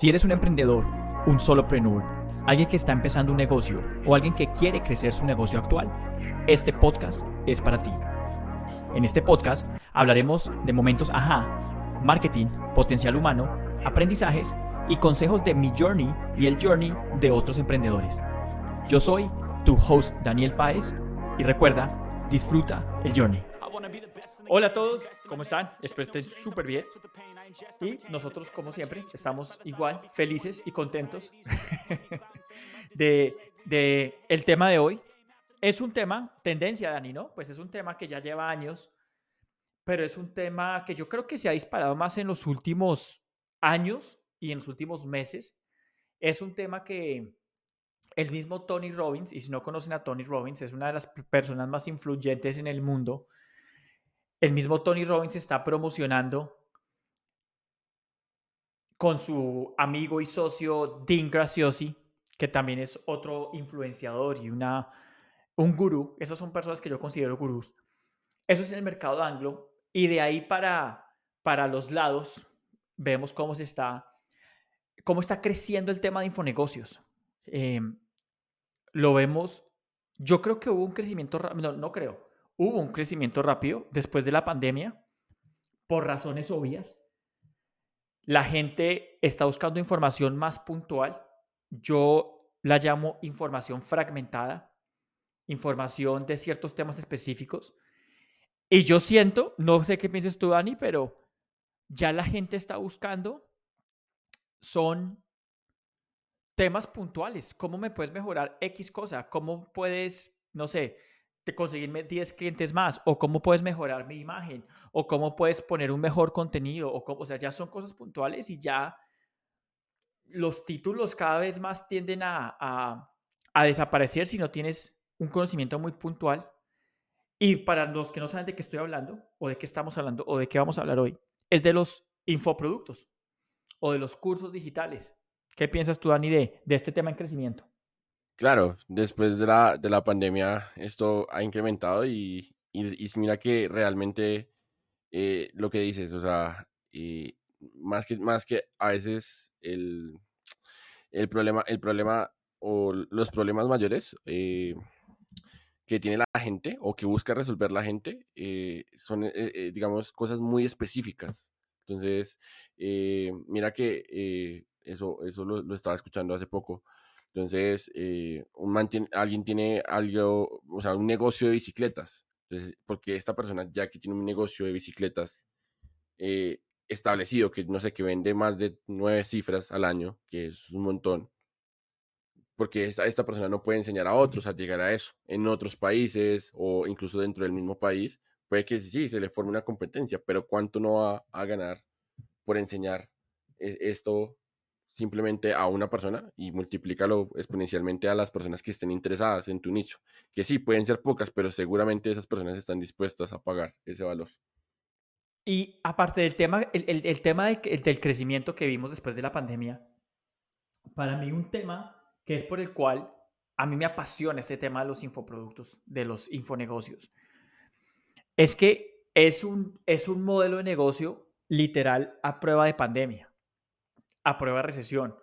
Si eres un emprendedor, un solopreneur, alguien que está empezando un negocio o alguien que quiere crecer su negocio actual, este podcast es para ti. En este podcast hablaremos de momentos ajá, marketing, potencial humano, aprendizajes y consejos de mi journey y el journey de otros emprendedores. Yo soy tu host Daniel Páez y recuerda, disfruta el journey. Hola a todos, ¿cómo están? Espero estén súper bien. Y nosotros, como siempre, estamos igual, felices y contentos de, de el tema de hoy. Es un tema, tendencia, Dani, ¿no? Pues es un tema que ya lleva años, pero es un tema que yo creo que se ha disparado más en los últimos años y en los últimos meses. Es un tema que el mismo Tony Robbins, y si no conocen a Tony Robbins, es una de las personas más influyentes en el mundo el mismo Tony Robbins está promocionando con su amigo y socio Dean Graciosi, que también es otro influenciador y una, un gurú. Esas son personas que yo considero gurús. Eso es en el mercado anglo. Y de ahí para, para los lados vemos cómo se está, cómo está creciendo el tema de infonegocios. Em, lo vemos, yo creo que hubo un crecimiento, no, no creo, hubo un crecimiento rápido después de la pandemia por razones obvias. La gente está buscando información más puntual. Yo la llamo información fragmentada, información de ciertos temas específicos. Y yo siento, no sé qué piensas tú, Dani, pero ya la gente está buscando son temas puntuales. ¿Cómo me puedes mejorar X cosa? ¿Cómo puedes, no sé, de conseguirme 10 clientes más, o cómo puedes mejorar mi imagen, o cómo puedes poner un mejor contenido, o, cómo, o sea, ya son cosas puntuales y ya los títulos cada vez más tienden a, a, desaparecer si no tienes un conocimiento muy puntual. Y para los que no saben de qué estoy hablando, o de qué estamos hablando, o de qué vamos a hablar hoy, es de los infoproductos o de los cursos digitales. ¿Qué piensas tú, Dani, de, de este tema en crecimiento? Claro, después de la, de la pandemia esto ha incrementado y, y, mira que realmente eh, lo que dices, o sea, y más, que, más que a veces el, el, problema, el problema o los problemas mayores eh, que tiene la gente o que busca resolver la gente eh, son, digamos, cosas muy específicas. Entonces, mira que eso, eso lo estaba escuchando hace poco entonces, eh, un alguien tiene algo, o sea, un negocio de bicicletas. Porque esta persona ya que tiene un negocio de bicicletas eh, establecido, que no sé, que vende más de nueve cifras al año, que es un montón, porque esta, esta persona no puede enseñar a otros a llegar a eso en otros países o incluso dentro del mismo país. Puede que sí, se le forme una competencia, pero ¿cuánto no va a ganar por enseñar e-, esto simplemente a una persona y multiplícalo exponencialmente a las personas que estén interesadas en tu nicho. Que sí, pueden ser pocas, pero seguramente esas personas están dispuestas a pagar ese valor. Y aparte del tema, el, el, tema del, del, crecimiento que vimos después de la pandemia, para mí un tema que es por el cual a mí me apasiona este tema de los infoproductos, de los infonegocios, es que es un, es un modelo de negocio literal a prueba de pandemia a prueba de recesión.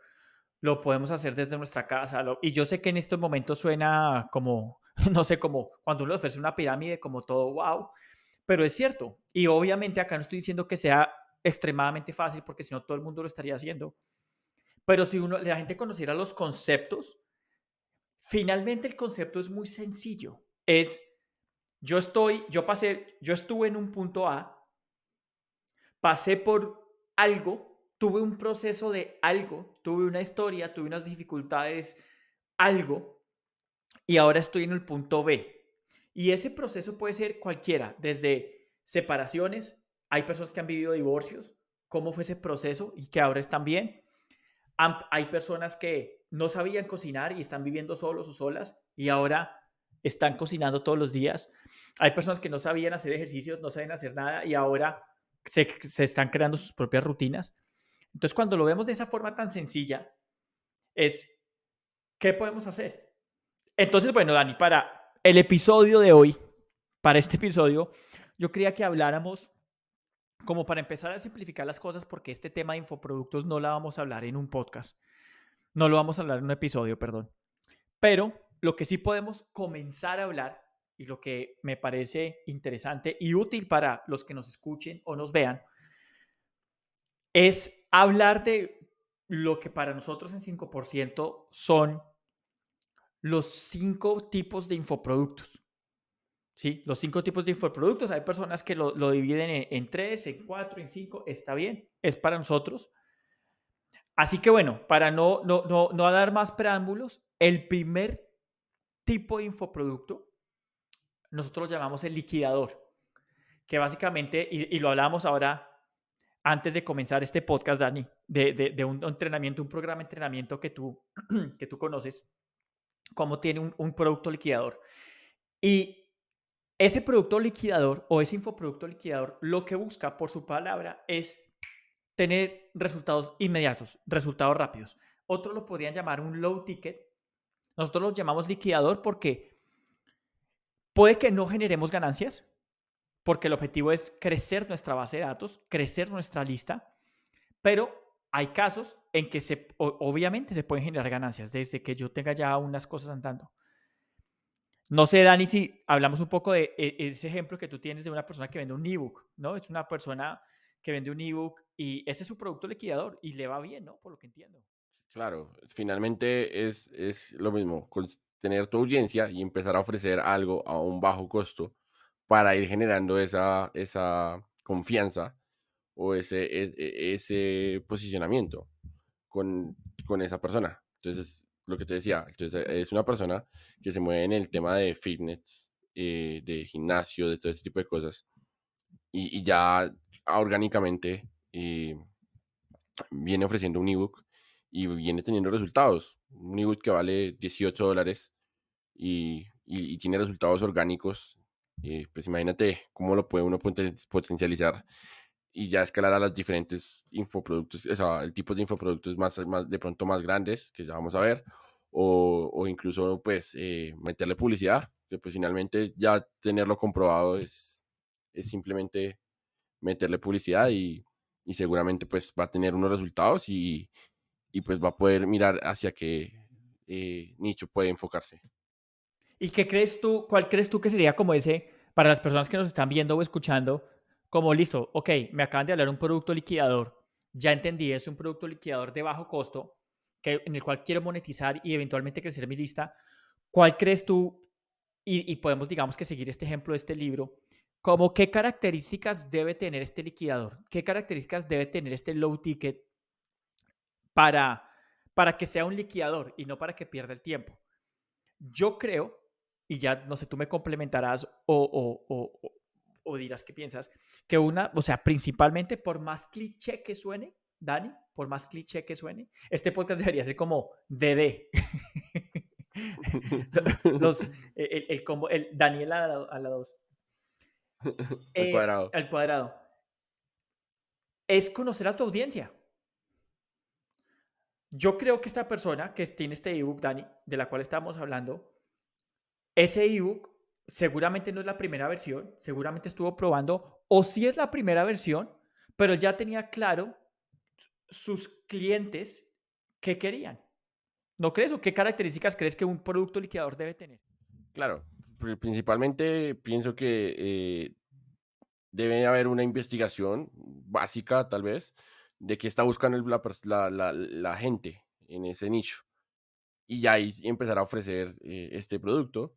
Lo podemos hacer desde nuestra casa. y yo sé que en estos momentos suena como, no sé, como cuando uno ofrece una pirámide, como todo wow, pero es cierto. Y obviamente acá no estoy diciendo que sea extremadamente fácil, porque si no todo el mundo lo estaría haciendo. Pero si uno, la gente conociera los conceptos, finalmente el concepto es muy sencillo. Es, yo estoy, yo pasé, yo estuve en un punto A, pasé por algo tuve un proceso de algo, tuve una historia, tuve unas dificultades, algo, y ahora estoy en el punto B. Y ese proceso puede ser cualquiera, desde separaciones, hay personas que han vivido divorcios, cómo fue ese proceso y que ahora están bien. Hay personas que no sabían cocinar y están viviendo solos o solas y ahora están cocinando todos los días. Hay personas que no sabían hacer ejercicios, no saben hacer nada y ahora se, se están creando sus propias rutinas. Entonces, cuando lo vemos de esa forma tan sencilla, es, ¿qué podemos hacer? Entonces, bueno, Dani, para el episodio de hoy, para este episodio, yo quería que habláramos como para empezar a simplificar las cosas, porque este tema de infoproductos no la vamos a hablar en un podcast, no lo vamos a hablar en un episodio, perdón. Pero lo que sí podemos comenzar a hablar y lo que me parece interesante y útil para los que nos escuchen o nos vean es hablar de lo que para nosotros en 5% son los cinco tipos de infoproductos. ¿Sí? Los cinco tipos de infoproductos. Hay personas que lo, dividen en, tres, en cuatro, en cinco. Está bien, es para nosotros. Así que bueno, para no, no, no, no dar más preámbulos, el primer tipo de infoproducto nosotros lo llamamos el liquidador, que básicamente, y, lo hablamos ahora antes de comenzar este podcast, Dani, de, un, entrenamiento, un programa de entrenamiento que tú, que tú conoces, cómo tiene un, un producto liquidador. Y ese producto liquidador o ese infoproducto liquidador lo que busca por su palabra es tener resultados inmediatos, resultados rápidos. Otros lo podrían llamar un low ticket. Nosotros lo llamamos liquidador porque Puede que no generemos ganancias, porque el objetivo es crecer nuestra base de datos, crecer nuestra lista, pero hay casos en que obviamente se pueden generar ganancias desde que yo tenga ya unas cosas andando. No sé, Dani, si hablamos un poco de e, ese ejemplo que tú tienes de una persona que vende un ebook, ¿no? Es una persona que vende un ebook y ese es su producto liquidador y le va bien, ¿no? Por lo que entiendo. Claro, finalmente es, es lo mismo tener tu audiencia y empezar a ofrecer algo a un bajo costo para ir generando esa, esa confianza o ese, e, e, ese posicionamiento con, con esa persona. Entonces, lo que te decía, entonces es una persona que se mueve en el tema de fitness, eh, de gimnasio, de todo ese tipo de cosas. Y, y ya orgánicamente eh, viene ofreciendo un ebook y viene teniendo resultados. Un ebook que vale 18 dólares y, y, tiene resultados orgánicos, eh, pues imagínate cómo lo puede uno potencializar y ya escalar a las diferentes infoproductos, o sea, el tipo de infoproductos más, más de pronto más grandes, que ya vamos a ver, o, o incluso pues eh, meterle publicidad, que pues finalmente ya tenerlo comprobado es, es simplemente meterle publicidad y, y seguramente pues va a tener unos resultados y, y pues va a poder mirar hacia qué eh, nicho puede enfocarse. ¿Y qué crees tú, cuál crees tú que sería como ese, para las personas que nos están viendo o escuchando, como listo, ok, me acaban de hablar un producto liquidador, ya entendí, es un producto liquidador de bajo costo, que, en el cual quiero monetizar y eventualmente crecer mi lista. ¿Cuál crees tú, y, y podemos digamos que seguir este ejemplo de este libro, como qué características debe tener este liquidador? ¿Qué características debe tener este low ticket para, para que sea un liquidador y no para que pierda el tiempo. Yo creo, y ya no sé, tú me complementarás o, dirás qué piensas, que una, o sea, principalmente por más cliché que suene, Dani, por más cliché que suene, este podcast debería ser como DD. Los, el, el, combo, el Daniel a la 2. Al cuadrado. Al cuadrado. Es conocer a tu audiencia. Yo creo que esta persona que tiene este ebook, Dani, de la cual estamos hablando, ese ebook seguramente no es la primera versión, seguramente estuvo probando, o sí es la primera versión, pero ya tenía claro sus clientes qué querían. ¿No crees o qué características crees que un producto liquidador debe tener? Claro, principalmente pienso que eh, debe haber una investigación básica, tal vez, de qué está buscando la, la, la, gente en ese nicho. Y ya ahí empezar a ofrecer eh, este producto.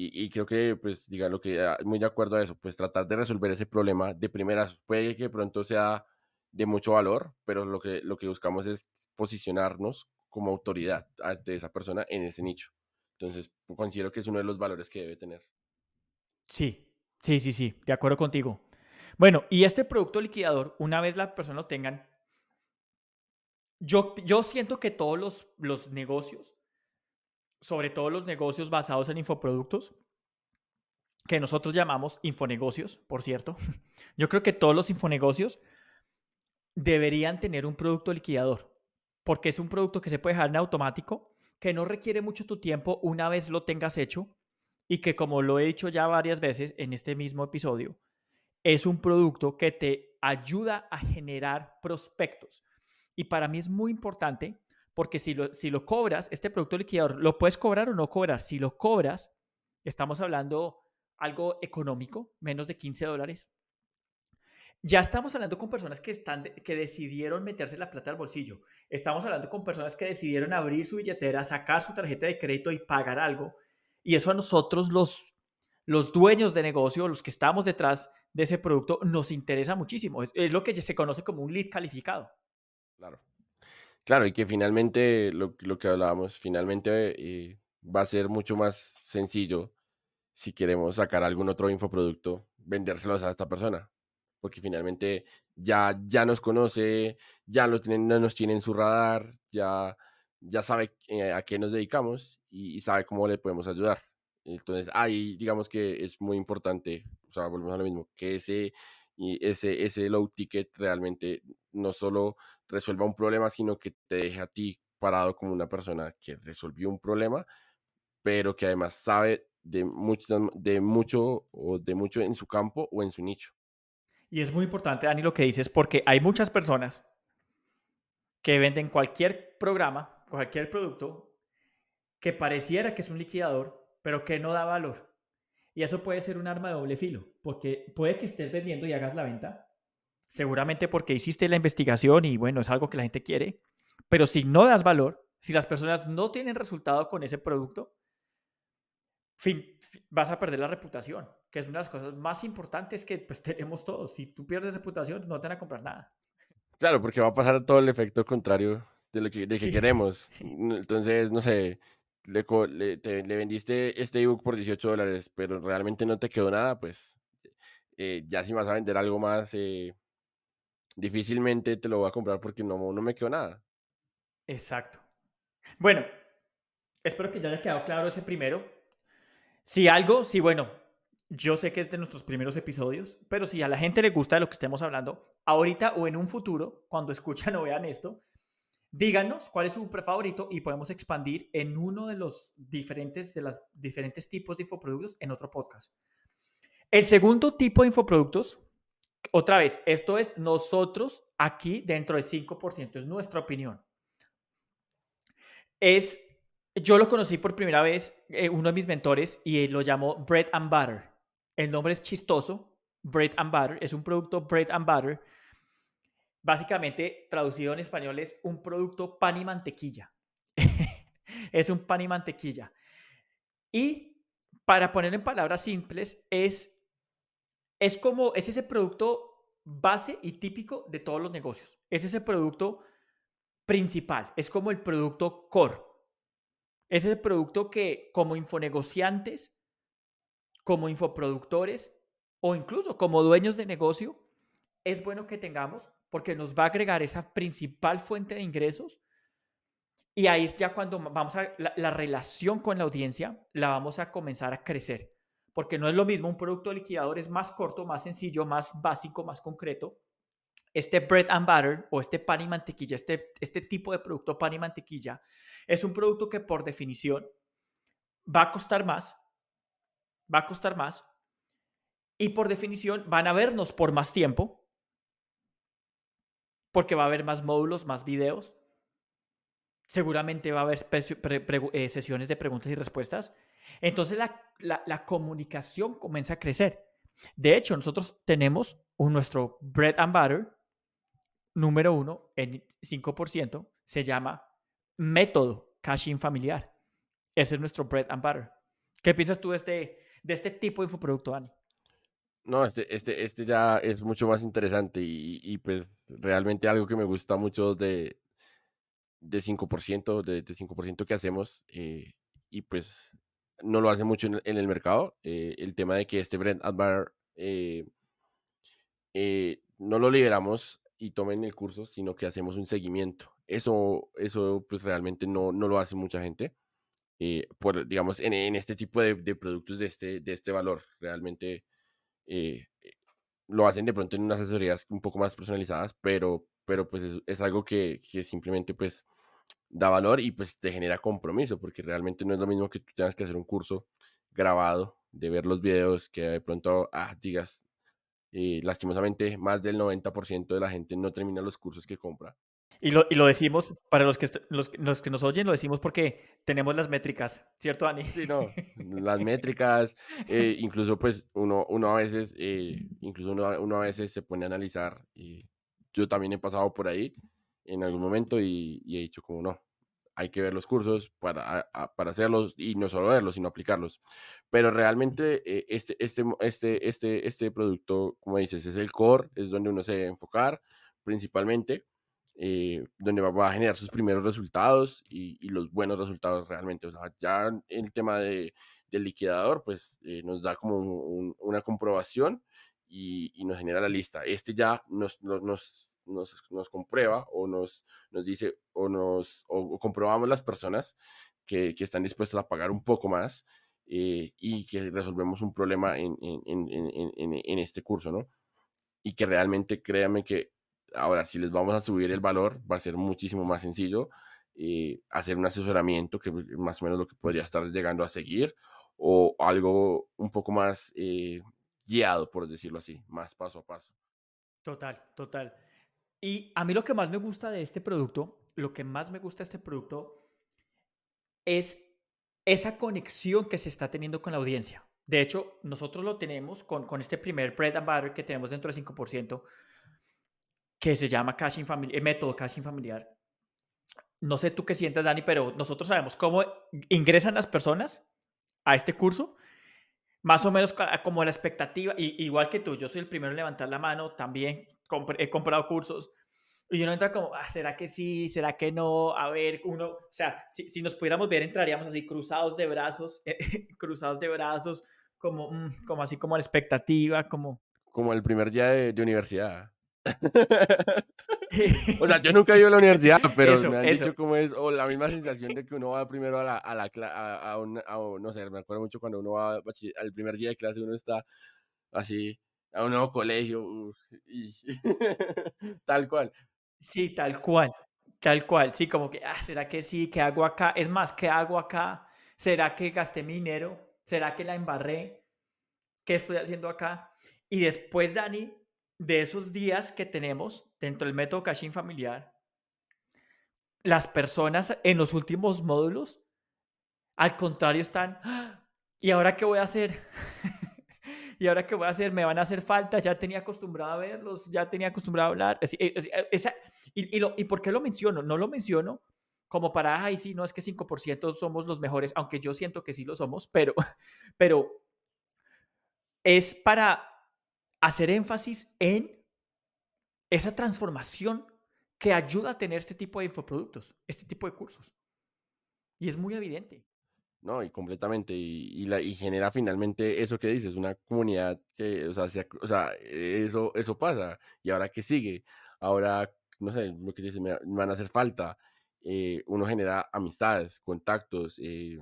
Y, y, creo que, pues, diga lo que, ah, muy de acuerdo a eso, pues tratar de resolver ese problema de primeras. Puede que pronto sea de mucho valor, pero lo que, lo que buscamos es posicionarnos como autoridad ante esa persona en ese nicho. Entonces, considero que es uno de los valores que debe tener. Sí, sí, sí, sí, de acuerdo contigo. Bueno, y este producto liquidador, una vez la persona lo tengan, yo, yo siento que todos los, los negocios, sobre todo los negocios basados en infoproductos, que nosotros llamamos infonegocios, por cierto, yo creo que todos los infonegocios deberían tener un producto liquidador, porque es un producto que se puede dejar en automático, que no requiere mucho tu tiempo una vez lo tengas hecho y que como lo he dicho ya varias veces en este mismo episodio, es un producto que te ayuda a generar prospectos. Y para mí es muy importante porque si lo, si lo cobras, este producto liquidador, lo puedes cobrar o no cobrar. Si lo cobras, estamos hablando algo económico, menos de 15 dólares. Ya estamos hablando con personas que, están, que decidieron meterse la plata al bolsillo. Estamos hablando con personas que decidieron abrir su billetera, sacar su tarjeta de crédito y pagar algo. Y eso a nosotros, los, los dueños de negocio, los que estamos detrás de ese producto, nos interesa muchísimo. Es, es lo que se conoce como un lead calificado. Claro. Claro, y que finalmente, lo, lo que hablábamos, finalmente eh, va a ser mucho más sencillo si queremos sacar algún otro infoproducto, vendérselos a esta persona. Porque finalmente ya, ya nos conoce, ya lo tienen, no nos tiene en su radar, ya, ya sabe eh, a qué nos dedicamos y, y sabe cómo le podemos ayudar. Entonces, ahí digamos que es muy importante, o sea, volvemos a lo mismo, que ese, y ese, ese low ticket realmente no solo resuelva un problema, sino que te deje a ti parado como una persona que resolvió un problema, pero que además sabe de mucho, de mucho o de mucho en su campo o en su nicho. Y es muy importante, Dani, lo que dices, porque hay muchas personas que venden cualquier programa, cualquier producto, que pareciera que es un liquidador, pero que no da valor. Y eso puede ser un arma de doble filo, porque puede que estés vendiendo y hagas la venta, seguramente porque hiciste la investigación y bueno, es algo que la gente quiere, pero si no das valor, si las personas no tienen resultado con ese producto, fin, vas a perder la reputación, que es una de las cosas más importantes que pues, tenemos todos. Si tú pierdes reputación, no te van a comprar nada. Claro, porque va a pasar todo el efecto contrario de lo que, de que Sí, queremos. sí, Entonces, no sé, le, vendiste este ebook por 18 dólares, pero realmente no te quedó nada, pues eh, ya si vas a vender algo más, eh, difícilmente te lo voy a comprar porque no, no me quedó nada. exacto. Bueno, espero que ya haya quedado claro ese primero. Si algo, si bueno, yo sé que es de nuestros primeros episodios, pero si a la gente le gusta de lo que estemos hablando, ahorita o en un futuro, cuando escuchan o vean esto, díganos cuál es su favorito y podemos expandir en uno de los diferentes, de los diferentes tipos de infoproductos en otro podcast. El segundo tipo de infoproductos, otra vez, esto es nosotros aquí dentro del 5%, es nuestra opinión. Es, yo lo conocí por primera vez, eh, uno de mis mentores, y lo llamó Bread and Butter. El nombre es chistoso, Bread and Butter, es un producto Bread and Butter. Básicamente, traducido en español, es un producto pan y mantequilla. es un pan y mantequilla. Y para poner en palabras simples, es, es como, es ese producto base y típico de todos los negocios. Es ese producto principal, es como el producto core. Es el producto que como infonegociantes, como infoproductores o incluso como dueños de negocio, es bueno que tengamos porque nos va a agregar esa principal fuente de ingresos. Y ahí es ya cuando vamos a, la, la relación con la audiencia la vamos a comenzar a crecer. Porque no es lo mismo, un producto liquidador es más corto, más sencillo, más básico, más concreto. Este bread and butter o este pan y mantequilla, este, este tipo de producto pan y mantequilla, es un producto que por definición va a costar más, va a costar más, y por definición van a vernos por más tiempo, porque va a haber más módulos, más videos. Seguramente va a haber eh, sesiones de preguntas y respuestas. Entonces la, la, la, comunicación comienza a crecer. De hecho, nosotros tenemos un, nuestro bread and butter número uno, el 5%, se llama método caching familiar. Ese es nuestro bread and butter. ¿Qué piensas tú de este, de este tipo de infoproducto, Dani? No, este, este, este ya es mucho más interesante y, y pues realmente algo que me gusta mucho de, de 5%, de, de 5% que hacemos eh, y pues no lo hace mucho en, el mercado, eh, el tema de que este brand advar eh, no lo liberamos y tomen el curso, sino que hacemos un seguimiento. Eso, eso pues realmente no, no lo hace mucha gente. Por, digamos, en, en, este tipo de, de, productos de este, de este valor, realmente eh, lo hacen de pronto en unas asesorías un poco más personalizadas, pero, pero pues es, algo que, que, simplemente pues da valor y pues te genera compromiso, porque realmente no es lo mismo que tú tengas que hacer un curso grabado, de ver los videos, que de pronto ah, digas, Eh, lastimosamente, más del 90% de la gente no termina los cursos que compra. Y lo, y lo decimos, para los que, los, los, que nos oyen, lo decimos porque tenemos las métricas, ¿cierto, Dani? Sí, no, las métricas, eh, incluso pues uno, uno a veces, eh, incluso uno, uno, a veces se pone a analizar, y yo también he pasado por ahí en algún momento y, y he dicho como no, hay que ver los cursos para, para hacerlos y no solo verlos, sino aplicarlos. Pero realmente eh, este, este, este, este, este producto, como dices, es el core, es donde uno se debe enfocar principalmente eh, donde va, a generar sus primeros resultados y, los buenos resultados realmente. O sea, ya el tema de, del liquidador, pues eh, nos da como una comprobación y, nos genera la lista. Este ya nos, nos, nos, nos, comprueba o nos, nos dice o nos o, comprobamos las personas que, que, están dispuestas a pagar un poco más eh, y que resolvemos un problema en, en, en, en, este curso, ¿no? Y que realmente créanme que Ahora, si les vamos a subir el valor, va a ser muchísimo más sencillo eh, hacer un asesoramiento, que más o menos lo que podría estar llegando a seguir, o algo un poco más eh, guiado, por decirlo así, más paso a paso. Total, total. Y a mí lo que más me gusta de este producto, lo que más me gusta de este producto es esa conexión que se está teniendo con la audiencia. De hecho, nosotros lo tenemos con, con este primer bread and butter que tenemos dentro del 5% que se llama caching familiar, el método caching familiar. No sé tú qué sientes, Dani, pero nosotros sabemos cómo ingresan las personas a este curso, más o menos como la expectativa, y, igual que tú, yo soy el primero en levantar la mano, también he comprado cursos, y uno entra como, ah, ¿será que sí? ¿Será que no? A ver, uno, o sea, si, si nos pudiéramos ver, entraríamos así cruzados de brazos, cruzados de brazos, como, mm, como así como la expectativa, como... Como el primer día de universidad. o sea, yo nunca he ido a la universidad, pero me han dicho cómo es, o la misma sensación de que uno va primero a la, a la a, a, un, no sé, me acuerdo mucho cuando uno va al primer día de clase, uno está así, a un nuevo colegio, y, tal cual. Sí, tal cual, tal cual, sí, como que, ah, ¿será que sí? ¿Qué hago acá? Es más, ¿qué hago acá? ¿Será que gasté mi dinero? ¿Será que la embarré? ¿Qué estoy haciendo acá? Y después, Dani, de esos días que tenemos dentro del método caching familiar, las personas en los últimos módulos, al contrario, están, ¡Ah! ¿y ahora qué voy a hacer? ¿Y ahora qué voy a hacer? Me van a hacer falta, ya tenía acostumbrado a verlos, ya tenía acostumbrado a hablar. E, y, y, ¿Y por qué lo menciono? No lo menciono como para, ay, sí, no es que 5% somos los mejores, aunque yo siento que sí lo somos, pero, pero es para hacer énfasis en esa transformación que ayuda a tener este tipo de infoproductos, este tipo de cursos. Y es muy evidente. No, y completamente. Y, la, y genera finalmente eso que dices, una comunidad que, o sea, o sea, eso, eso pasa. ¿Y ahora qué sigue? Ahora, no sé, lo que dices, me, van a hacer falta. Eh, uno genera amistades, contactos, eh,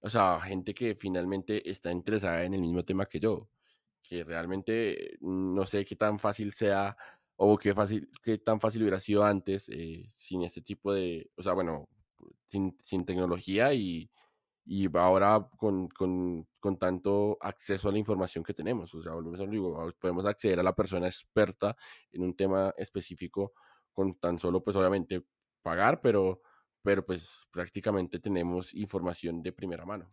o sea, gente que finalmente está interesada en el mismo tema que yo que realmente no sé qué tan fácil sea o qué, fácil, qué tan fácil hubiera sido antes eh, sin este tipo de, o sea, bueno, sin, sin tecnología y, y ahora con, con, con, tanto acceso a la información que tenemos. O sea, digo, podemos acceder a la persona experta en un tema específico con tan solo, pues obviamente, pagar, pero, pero pues prácticamente tenemos información de primera mano.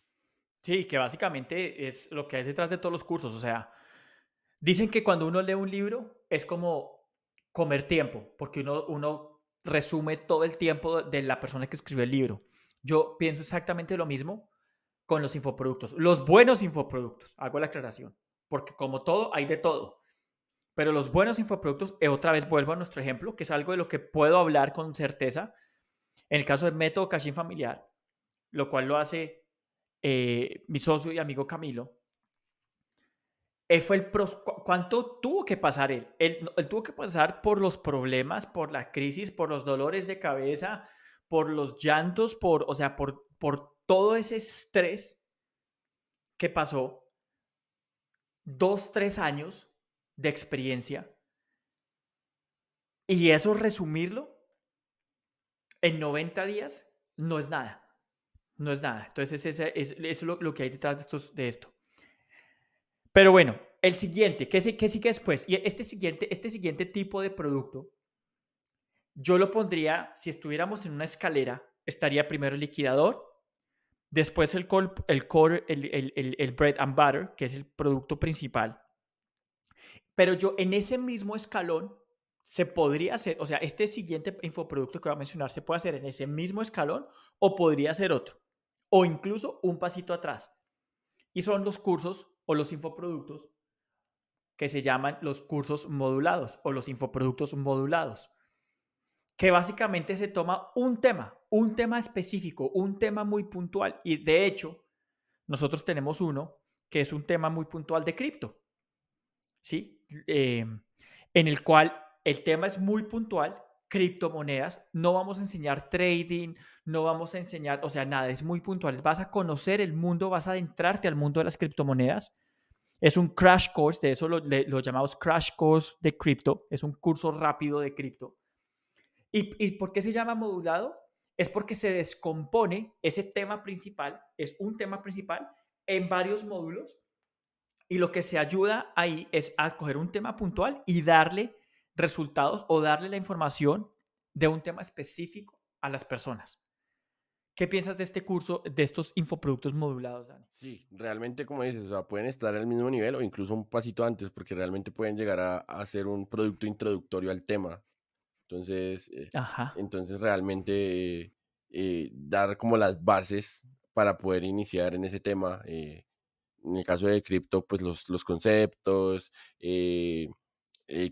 Sí, que básicamente es lo que hay detrás de todos los cursos. O sea, Dicen que cuando uno lee un libro es como comer tiempo, porque uno, uno resume todo el tiempo de la persona que escribió el libro. Yo pienso exactamente lo mismo con los infoproductos, los buenos infoproductos, hago la aclaración, porque como todo, hay de todo. Pero los buenos infoproductos, eh, otra vez vuelvo a nuestro ejemplo, que es algo de lo que puedo hablar con certeza, en el caso del método Cashin Familiar, lo cual lo hace eh, mi socio y amigo Camilo, fue el ¿Cuánto tuvo que pasar él? él? tuvo que pasar por los problemas, por la crisis, por los dolores de cabeza, por los llantos, por, o sea, por, por todo ese estrés que pasó. Dos, tres años de experiencia. Y eso resumirlo en 90 días no es nada. No es nada. Entonces, es, es, es, lo, que hay detrás de esto. Pero bueno, el siguiente, ¿qué, qué sigue después? Y este siguiente, este siguiente tipo de producto, yo lo pondría, si estuviéramos en una escalera, estaría primero el liquidador, después el, col- el core, el- el bread and butter, que es el producto principal. Pero yo en ese mismo escalón se podría hacer, o sea, este siguiente infoproducto que voy a mencionar se puede hacer en ese mismo escalón o podría ser otro, o incluso un pasito atrás. Y son los cursos o los infoproductos que se llaman los cursos modulados o los infoproductos modulados, que básicamente se toma un tema, un tema específico, un tema muy puntual. Y de hecho, nosotros tenemos uno que es un tema muy puntual de cripto, ¿sí? Eh, en el cual el tema es muy puntual, criptomonedas, no vamos a enseñar trading, no vamos a enseñar, o sea, nada, es muy puntual, vas a conocer el mundo, vas a adentrarte al mundo de las criptomonedas. Es un crash course, de eso lo, lo llamamos crash course de cripto, es un curso rápido de cripto. ¿Y, ¿Y por qué se llama modulado? Es porque se descompone ese tema principal, es un tema principal en varios módulos y lo que se ayuda ahí es a coger un tema puntual y darle resultados o darle la información de un tema específico a las personas. ¿Qué piensas de este curso, de estos infoproductos modulados, Dani? Sí, realmente como dices, o sea, pueden estar al mismo nivel o incluso un pasito antes, porque realmente pueden llegar a, a ser un producto introductorio al tema. Entonces, eh, entonces realmente eh, eh, dar como las bases para poder iniciar en ese tema. eh, en el caso de cripto, pues los, los conceptos, eh, eh,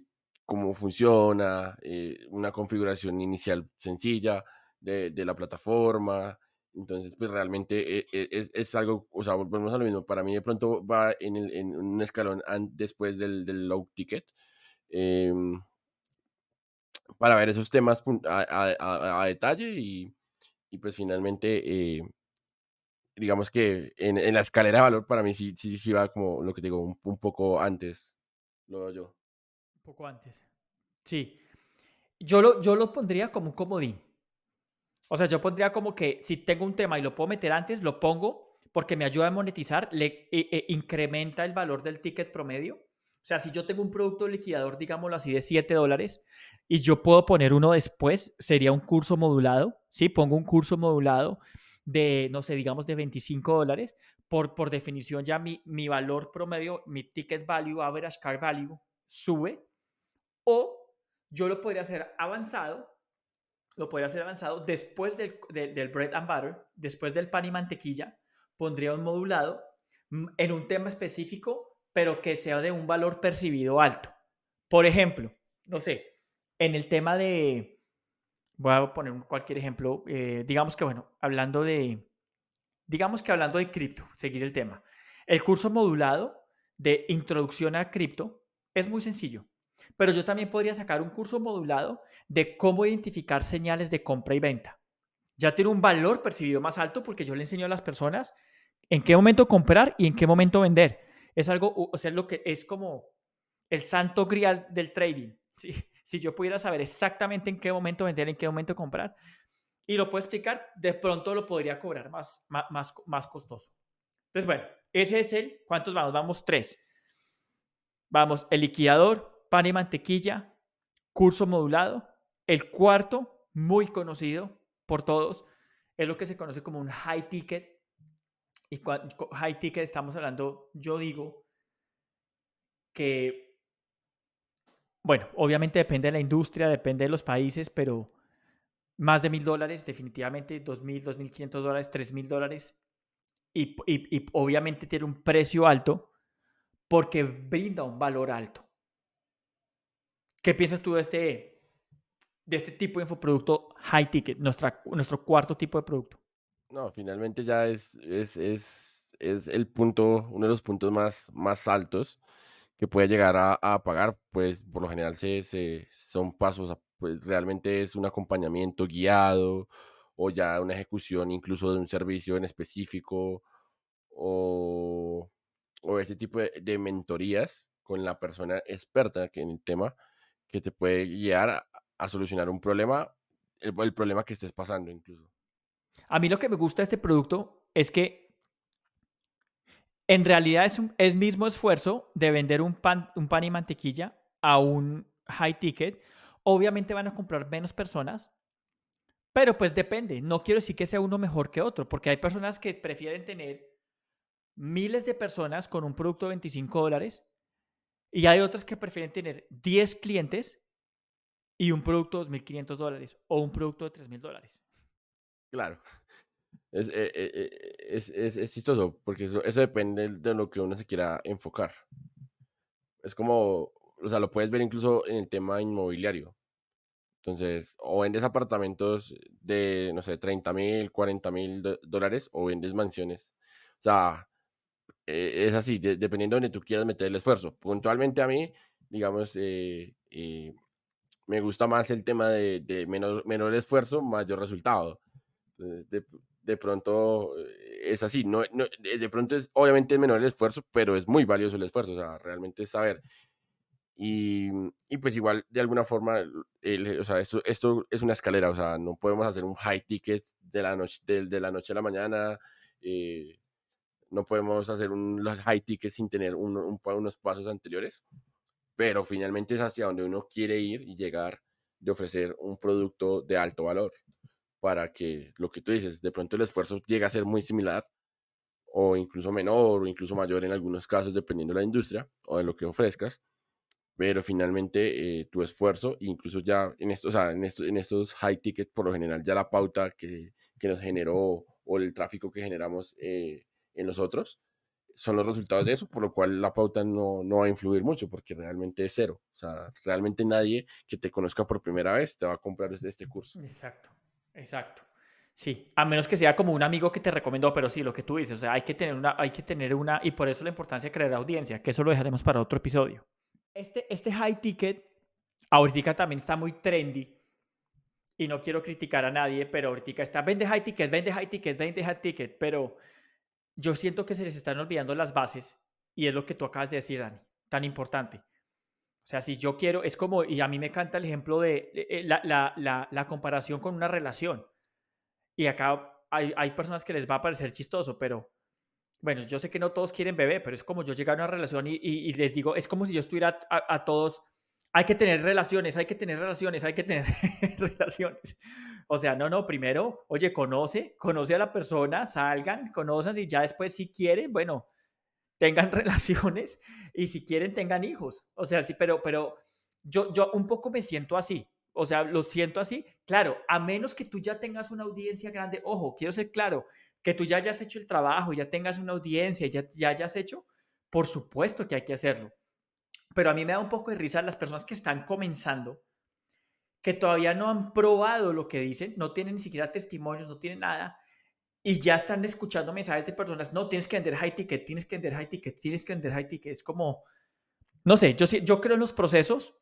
cómo funciona, eh, una configuración inicial sencilla de, de la plataforma. Entonces, pues realmente eh, eh, es, algo, o sea, volvemos a lo mismo. Para mí de pronto va en, el- en un escalón después del, del low ticket. em, para ver esos temas a, detalle y, y pues finalmente, digamos que en, la escalera de valor para mí sí, sí, sí va como lo que digo, un, un poco antes, lo veo yo. Poco antes. Sí. Yo lo, yo lo pondría como un comodín. O sea, yo pondría como que si tengo un tema y lo puedo meter antes, lo pongo porque me ayuda a monetizar, le eh, eh, incrementa el valor del ticket promedio. O sea, si yo tengo un producto liquidador, digámoslo así, de 7 dólares y yo puedo poner uno después, sería un curso modulado, ¿sí? Pongo un curso modulado de, no sé, digamos de 25 dólares. Por, por definición ya mi, mi valor promedio, mi ticket value, average car value, sube. O yo lo podría hacer avanzado lo podría hacer avanzado después del, del, bread and butter, después del pan y mantequilla, pondría un modulado mm, en un tema específico, pero que sea de un valor percibido alto. Por ejemplo, no sé, en el tema de, voy a poner cualquier ejemplo, eh, digamos que, bueno, hablando de, digamos que hablando de cripto, seguir el tema. El curso modulado de introducción a cripto es muy sencillo. Pero yo también podría sacar un curso modulado de cómo identificar señales de compra y venta. Ya tiene un valor percibido más alto porque yo le enseño a las personas en qué momento comprar y en qué momento vender. Es algo, o sea, lo que es como el santo grial del trading. Si yo pudiera saber exactamente en qué momento vender, en qué momento comprar, y lo puedo explicar, de pronto lo podría cobrar más, más, más, más costoso. Entonces, bueno, ese es el, ¿cuántos vamos? Vamos tres. Vamos, el liquidador, pan y mantequilla, curso modulado. El cuarto, muy conocido por todos, es lo que se conoce como un high ticket. Y high ticket estamos hablando, yo digo, que, bueno, obviamente depende de la industria, depende de los países, pero más de mil dólares, definitivamente, dos mil, dos mil quinientos dólares, tres mil dólares. Y, obviamente tiene un precio alto porque brinda un valor alto. ¿Qué piensas tú de este, de este tipo de infoproducto high ticket, nuestra, nuestro cuarto tipo de producto? No, finalmente ya es, es, es, es el punto, uno de los puntos más, más altos que puede llegar a, a pagar, pues por lo general se, se, son pasos, pues realmente es un acompañamiento guiado o ya una ejecución incluso de un servicio en específico o, o ese tipo de, de mentorías con la persona experta que en el tema que te puede guiar a, solucionar un problema, el, problema que estés pasando incluso. A mí lo que me gusta de este producto es que En realidad es el mismo esfuerzo de vender un pan, un pan y mantequilla a un high ticket. Obviamente van a comprar menos personas, pero pues depende. No quiero decir que sea uno mejor que otro, porque hay personas que prefieren tener miles de personas con un producto de 25 dólares y hay otras que prefieren tener 10 clientes y un producto de 2.500 dólares o un producto de 3.000 dólares. Claro. Es, eh, eh, eh, es, es, es, chistoso, porque eso, eso depende de lo que uno se quiera enfocar. Es como, o sea, lo puedes ver incluso en el tema inmobiliario. Entonces, o vendes apartamentos de, no sé, 30 mil, 40 mil dólares, o vendes mansiones. O sea, es así, dependiendo de donde tú quieras meter el esfuerzo. Puntualmente a mí, digamos, eh, me gusta más el tema de, de menor, esfuerzo, mayor resultado. De, de, pronto eh, es así. No, de pronto es obviamente menor el esfuerzo, pero es muy valioso el esfuerzo. O sea, realmente saber. Y, y pues igual, de alguna forma, el, o sea, esto, esto es una escalera. O sea, no podemos hacer un high ticket de la noche, de, de la noche a la mañana. Eh, no podemos hacer un high ticket sin tener un, un, unos pasos anteriores pero finalmente es hacia donde uno quiere ir y llegar de ofrecer un producto de alto valor para que lo que tú dices, de pronto el esfuerzo llega a ser muy similar o incluso menor o incluso mayor en algunos casos dependiendo de la industria o de lo que ofrezcas, pero finalmente eh, tu esfuerzo, incluso ya en estos, o sea, en estos high tickets, por lo general ya la pauta que, que nos generó o el tráfico que generamos eh, en los otros, son los resultados de eso, por lo cual la pauta no, no va a influir mucho porque realmente es cero. O sea, realmente nadie que te conozca por primera vez te va a comprar este, este curso. Exacto, exacto. Sí, a menos que sea como un amigo que te recomendó, pero sí, lo que tú dices, o sea, hay que tener una, hay que tener una, y por eso la importancia de crear audiencia, que eso lo dejaremos para otro episodio. Este, este high ticket, ahorita también está muy trendy, y no quiero criticar a nadie, pero ahorita está, vende high ticket, vende high ticket, vende high ticket, pero yo siento que se les están olvidando las bases y es lo que tú acabas de decir, Dani, tan importante. O sea, si yo quiero, es como, y a mí me encanta el ejemplo de eh, la, la, la, la comparación con una relación. Y acá hay, hay, personas que les va a parecer chistoso, pero bueno, yo sé que no todos quieren bebé, pero es como yo llegar a una relación y, y, les digo, es como si yo estuviera a, todos, hay que tener relaciones, hay que tener relaciones, hay que tener relaciones. O sea, no, no, primero, oye, conoce, conoce a la persona, salgan, conozcan y ya después si quieren, bueno, tengan relaciones y si quieren tengan hijos. O sea, sí, pero, pero yo, yo un poco me siento así. O sea, lo siento así. Claro, a menos que tú ya tengas una audiencia grande, ojo, quiero ser claro, que tú ya hayas hecho el trabajo, ya tengas una audiencia, ya, ya hayas hecho, por supuesto que hay que hacerlo. Pero a mí me da un poco de risa las personas que están comenzando que todavía no han probado lo que dicen, no tienen ni siquiera testimonios, no tienen nada, y ya están escuchando mensajes de personas, no, tienes que vender high ticket, tienes que vender high ticket, tienes que vender high ticket. Es como, no sé, yo, yo creo en los procesos.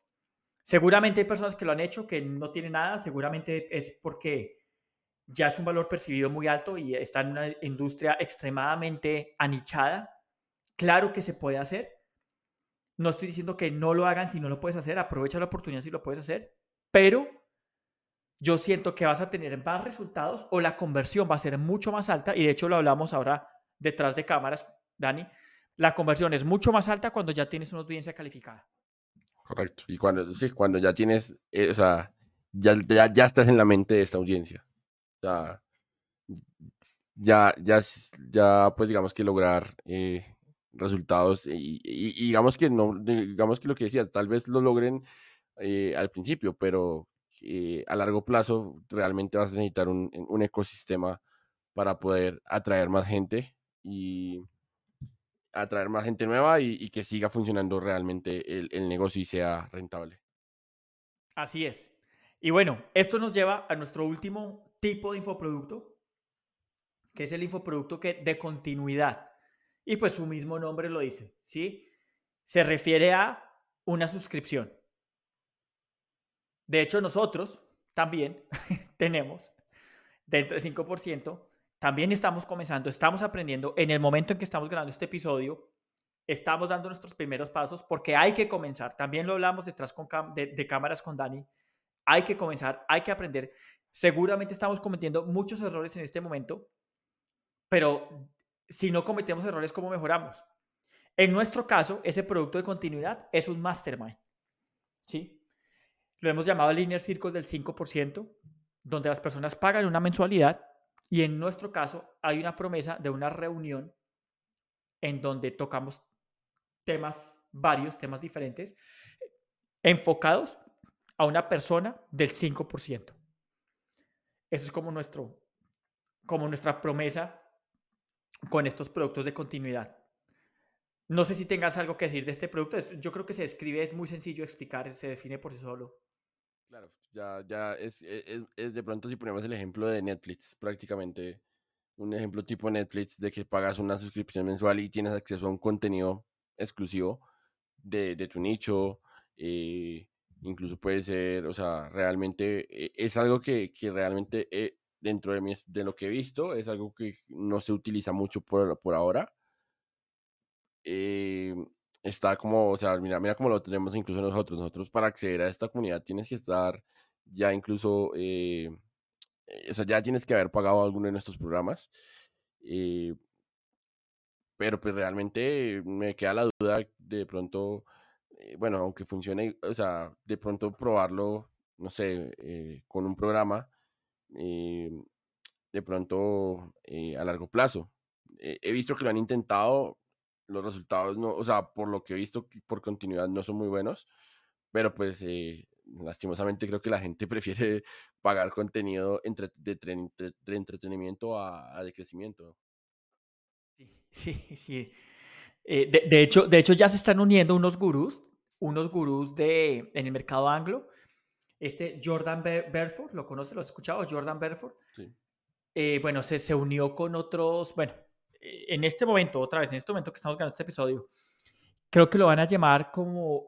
Seguramente hay personas que lo han hecho que no tienen nada, seguramente es porque ya es un valor percibido muy alto y está en una industria extremadamente anichada. Claro que se puede hacer. No estoy diciendo que no lo hagan si no lo puedes hacer, aprovecha la oportunidad si lo puedes hacer, pero yo siento que vas a tener más resultados o la conversión va a ser mucho más alta y de hecho lo hablamos ahora detrás de cámaras, Dani, la conversión es mucho más alta cuando ya tienes una audiencia calificada. Correcto. Y cuando, sí, cuando ya tienes, eh, o sea, ya, ya, ya, estás en la mente de esta audiencia. Ya, ya, ya pues digamos que lograr eh, resultados y, digamos que no, digamos que lo que decía, tal vez lo logren eh, al principio, pero eh, a largo plazo realmente vas a necesitar un, un, ecosistema para poder atraer más gente y atraer más gente nueva y, y que siga funcionando realmente el, el, negocio y sea rentable. Así es. Y bueno, esto nos lleva a nuestro último tipo de infoproducto, que es el infoproducto que de continuidad. Y pues su mismo nombre lo dice, ¿sí? Se refiere a una suscripción. De hecho, nosotros también tenemos dentro del 5%, también estamos comenzando, estamos aprendiendo. En el momento en que estamos grabando este episodio, estamos dando nuestros primeros pasos porque hay que comenzar. También lo hablamos detrás con de, de cámaras con Dani. Hay que comenzar, hay que aprender. Seguramente estamos cometiendo muchos errores en este momento, pero si no cometemos errores, ¿cómo mejoramos? En nuestro caso, ese producto de continuidad es un mastermind. ¿sí? Lo hemos llamado Linear Circle del 5%, donde las personas pagan una mensualidad y en nuestro caso hay una promesa de una reunión en donde tocamos temas, varios temas diferentes, enfocados a una persona del 5%. Eso es como, nuestro, como nuestra promesa con estos productos de continuidad. No sé si tengas algo que decir de este producto. yo creo que se describe, es muy sencillo explicar, se define por sí solo. Claro, ya, ya es, e, es, de pronto si ponemos el ejemplo de Netflix, prácticamente un ejemplo tipo Netflix de que pagas una suscripción mensual y tienes acceso a un contenido exclusivo de, de tu nicho, eh, incluso puede ser, o sea, realmente eh, es algo que, que realmente eh, dentro de, mi, de lo que he visto es algo que no se utiliza mucho por, por ahora. está como, o sea, mira, mira cómo lo tenemos incluso nosotros. Nosotros para acceder a esta comunidad tienes que estar ya incluso, o sea, ya tienes que haber pagado alguno de nuestros programas. pero pues realmente me queda la duda de pronto eh, bueno, aunque funcione, o sea, de pronto probarlo, no sé, eh, con un programa, eh, de pronto a largo plazo. he visto que lo han intentado, los resultados no, o sea, por lo que he visto por continuidad no son muy buenos, pero pues lastimosamente creo que la gente prefiere pagar contenido entre, de, de, entretenimiento a, a, de crecimiento. Sí, sí, sí. de, de, hecho, de hecho, ya se están uniendo unos gurús unos gurús de, en el mercado anglo. Este Jordan Belfort, ¿lo conoce? ¿Lo has escuchado? Jordan Belfort. Sí. Eh, bueno, se, se unió con otros, bueno, eh, en este momento, otra vez, en este momento que estamos ganando este episodio, creo que lo van a llamar como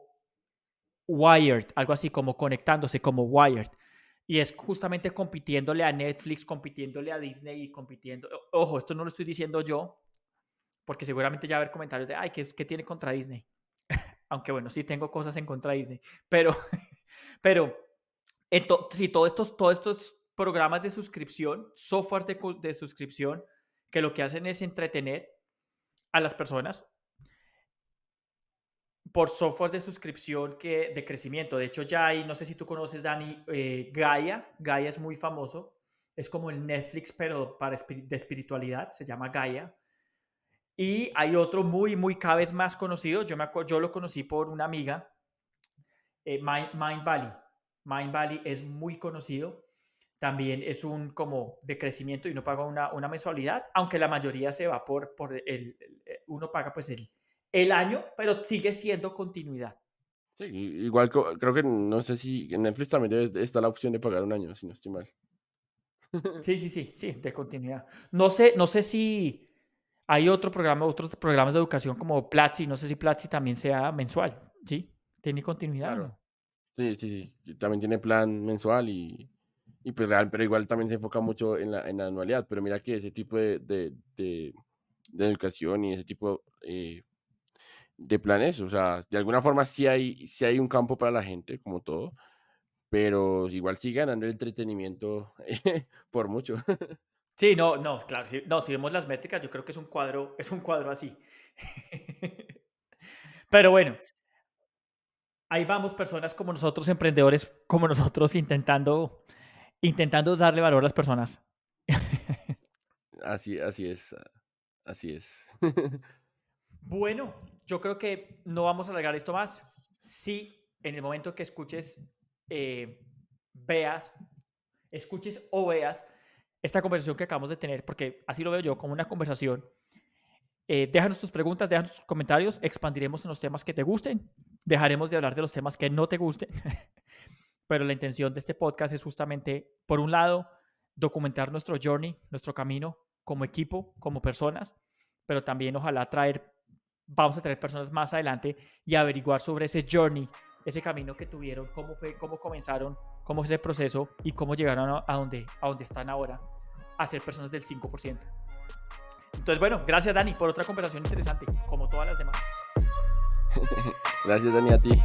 Wired, algo así como conectándose como Wired. Y es justamente compitiéndole a Netflix, compitiéndole a Disney y compitiendo. Ojo, esto no lo estoy diciendo yo, porque seguramente ya va a haber comentarios de, ay, ¿qué, qué tiene contra Disney? aunque bueno, sí tengo cosas en contra de Disney, pero, pero si todos estos, todos estos programas de suscripción, softwares de, de suscripción, que lo que hacen es entretener a las personas por software de suscripción que, de crecimiento. De hecho, ya hay, no sé si tú conoces, Dani, eh, Gaia. Gaia es muy famoso. Es como el Netflix, pero para de espiritualidad. Se llama Gaia. Y hay otro muy, muy cada vez más conocido. Yo, me yo lo conocí por una amiga, eh, Mind, Valley. Mind Valley es muy conocido. También es un como de crecimiento y uno paga una, una mensualidad, aunque la mayoría se va por, por el, uno paga pues el, el año, pero sigue siendo continuidad. Sí, igual creo que no sé si en Netflix también está la opción de pagar un año, si no estoy mal. Sí, sí, sí, sí, de continuidad. No sé, no sé si, hay otro programa, otros programas de educación como Platzi, no sé si Platzi también sea mensual, ¿sí? ¿Tiene continuidad? Claro. Sí, sí, sí, también tiene plan mensual y, y pues real, pero igual también se enfoca mucho en la, en anualidad, pero mira que ese tipo de, de, de, educación y ese tipo eh, de planes, o sea, de alguna forma sí hay, sí hay un campo para la gente, como todo, pero igual sigue ganando el entretenimiento por mucho. Sí, no, no, claro, no, si vemos las métricas, yo creo que es un cuadro, es un cuadro así. Pero bueno, ahí vamos personas como nosotros, emprendedores como nosotros, intentando, intentando darle valor a las personas. Así, así es, así es. Bueno, yo creo que no vamos a alargar esto más. Si en el momento que escuches, eh, veas, escuches o veas esta conversación que acabamos de tener, porque así lo veo yo, como una conversación. Eh, déjanos tus preguntas, déjanos tus comentarios, expandiremos en los temas que te gusten, dejaremos de hablar de los temas que no te gusten, pero la intención de este podcast es justamente, por un lado, documentar nuestro journey, nuestro camino como equipo, como personas, pero también ojalá traer, vamos a traer personas más adelante y averiguar sobre ese journey, ese camino que tuvieron, cómo fue, cómo comenzaron, cómo fue ese proceso y cómo llegaron a, donde, a donde están ahora, a ser personas del 5%. Entonces, bueno, gracias Dani por otra conversación interesante, como todas las demás. gracias Dani a ti.